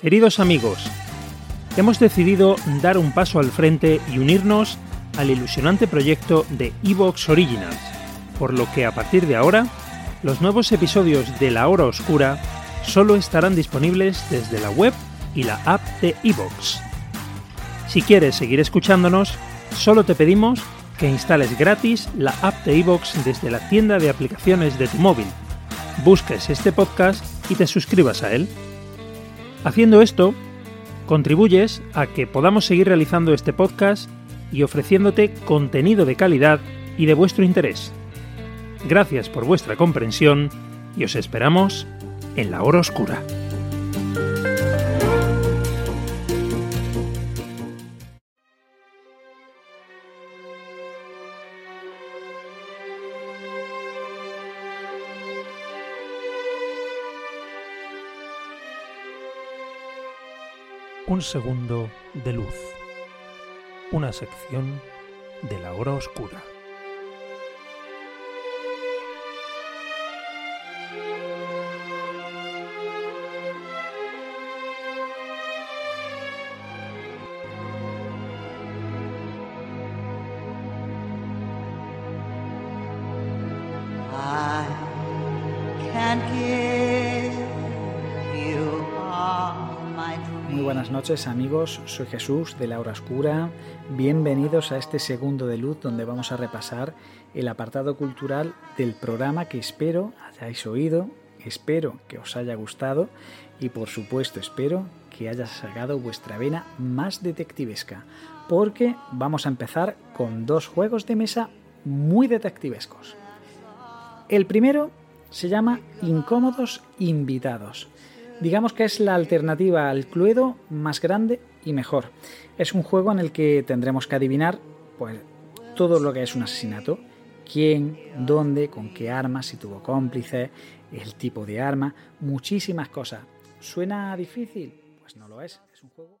Queridos amigos, hemos decidido dar un paso al frente y unirnos al ilusionante proyecto de Evox Originals, por lo que a partir de ahora, los nuevos episodios de La Hora Oscura solo estarán disponibles desde la web y la app de Evox. Si quieres seguir escuchándonos, solo te pedimos que instales gratis la app de Evox desde la tienda de aplicaciones de tu móvil, busques este podcast y te suscribas a él. Haciendo esto, contribuyes a que podamos seguir realizando este podcast y ofreciéndote contenido de calidad y de vuestro interés. Gracias por vuestra comprensión y os esperamos en la hora oscura. Un segundo de luz. Una sección de la hora oscura. Buenas noches amigos, soy Jesús de La Hora Oscura. Bienvenidos a este segundo de luz donde vamos a repasar el apartado cultural del programa que espero hayáis oído, espero que os haya gustado y por supuesto espero que haya sacado vuestra vena más detectivesca porque vamos a empezar con dos juegos de mesa muy detectivescos. El primero se llama Incómodos Invitados. Digamos que es la alternativa al Cluedo más grande y mejor. Es un juego en el que tendremos que adivinar pues, todo lo que es un asesinato. Quién, dónde, con qué armas, si tuvo cómplices, el tipo de arma, muchísimas cosas. ¿Suena difícil? Pues no lo es. Es un juego...